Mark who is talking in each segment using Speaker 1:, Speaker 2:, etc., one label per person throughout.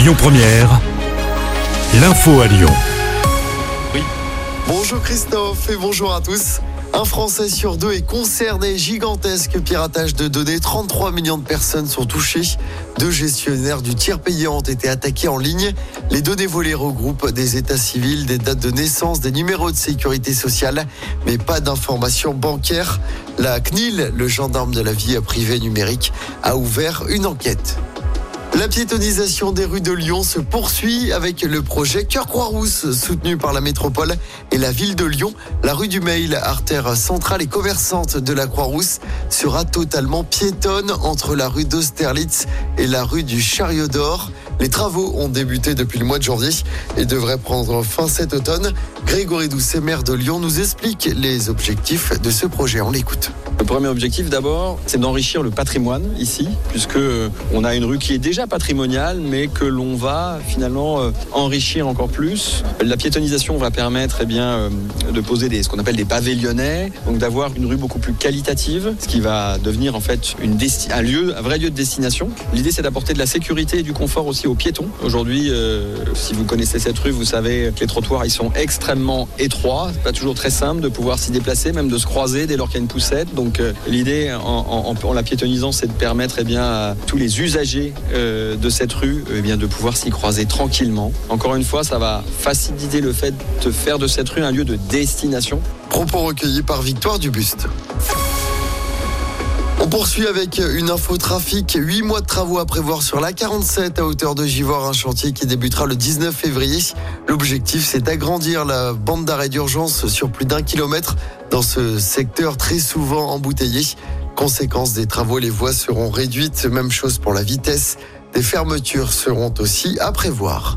Speaker 1: Lyon Première, l'info à Lyon.
Speaker 2: Bonjour Christophe et bonjour à tous. Un Français sur deux est concerné. Gigantesque piratage de données. 33 millions de personnes sont touchées. Deux gestionnaires du tiers payant ont été attaqués en ligne. Les données volées regroupent des états civils, des dates de naissance, des numéros de sécurité sociale, mais pas d'informations bancaires. La CNIL, le gendarme de la vie privée numérique, a ouvert une enquête. La piétonisation des rues de Lyon se poursuit avec le projet Cœur Croix-Rousse soutenu par la métropole et la ville de Lyon. La rue du Mail, artère centrale et commerçante de la Croix-Rousse, sera totalement piétonne entre la rue d'Austerlitz et la rue du Chariot d'Or. Les travaux ont débuté depuis le mois de janvier et devraient prendre fin cet automne. Grégory Doucet, maire de Lyon, nous explique les objectifs de ce projet. On l'écoute.
Speaker 3: Le premier objectif d'abord, c'est d'enrichir le patrimoine ici, puisque on a une rue qui est déjà patrimoniale, mais que l'on va finalement euh, enrichir encore plus. La piétonisation va permettre eh bien, euh, de poser des, ce qu'on appelle des pavés lyonnais, donc d'avoir une rue beaucoup plus qualitative, ce qui va devenir en fait une un lieu, un vrai lieu de destination. L'idée, c'est d'apporter de la sécurité et du confort aussi aux piétons. Aujourd'hui, euh, si vous connaissez cette rue, vous savez que les trottoirs ils sont extrêmement étroits, pas toujours très simple de pouvoir s'y déplacer, même de se croiser dès lors qu'il y a une poussette. Euh, l'idée en, la piétonisant, c'est de permettre eh bien, à tous les usagers euh, de cette rue eh bien, de pouvoir s'y croiser tranquillement. Encore une fois, ça va faciliter le fait de faire de cette rue un lieu de destination.
Speaker 2: Propos recueillis par Victoire Dubuste. On poursuit avec une info trafic. Huit mois de travaux à prévoir sur la 47 à hauteur de Givor, un chantier qui débutera le 19 février. L'objectif, c'est d'agrandir la bande d'arrêt d'urgence sur plus d'un kilomètre dans ce secteur très souvent embouteillé. Conséquence des travaux, les voies seront réduites. Même chose pour la vitesse. Des fermetures seront aussi à prévoir.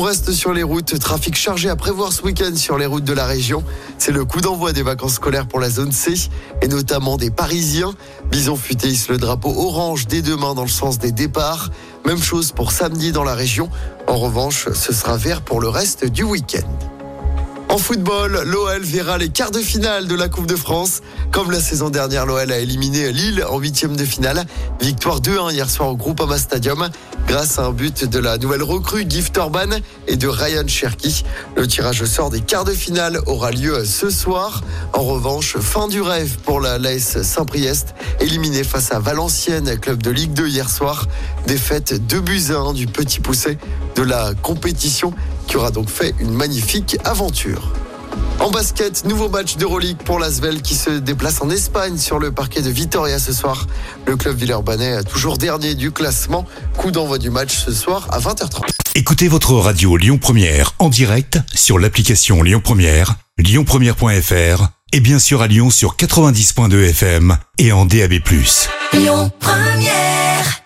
Speaker 2: On reste sur les routes. Trafic chargé à prévoir ce week-end sur les routes de la région. C'est le coup d'envoi des vacances scolaires pour la zone C et notamment des Parisiens. Bison futé le drapeau orange dès demain dans le sens des départs. Même chose pour samedi dans la région. En revanche, ce sera vert pour le reste du week-end. En football, l'OL verra les quarts de finale de la Coupe de France. Comme la saison dernière, l'OL a éliminé Lille en huitième de finale. Victoire 2-1 hier soir au Groupama Stadium grâce à un but de la nouvelle recrue Gift Orban et de Ryan Cherky. Le tirage au sort des quarts de finale aura lieu ce soir. En revanche, fin du rêve pour la l'AS Saint-Priest, éliminé face à Valenciennes, club de Ligue 2 hier soir. Défaite 2 buts 1 du petit poussé de la compétition qui aura donc fait une magnifique aventure. En basket, nouveau match d'Euroleague pour l'Asvel qui se déplace en Espagne sur le parquet de Vitoria ce soir. Le club villeurbanais toujours dernier du classement. Coup d'envoi du match ce soir à 20h30.
Speaker 1: Écoutez votre radio Lyon Première en direct sur l'application Lyon Première, lyonpremière.fr et bien sûr à Lyon sur 90.2 FM et en DAB+.
Speaker 4: Lyon Première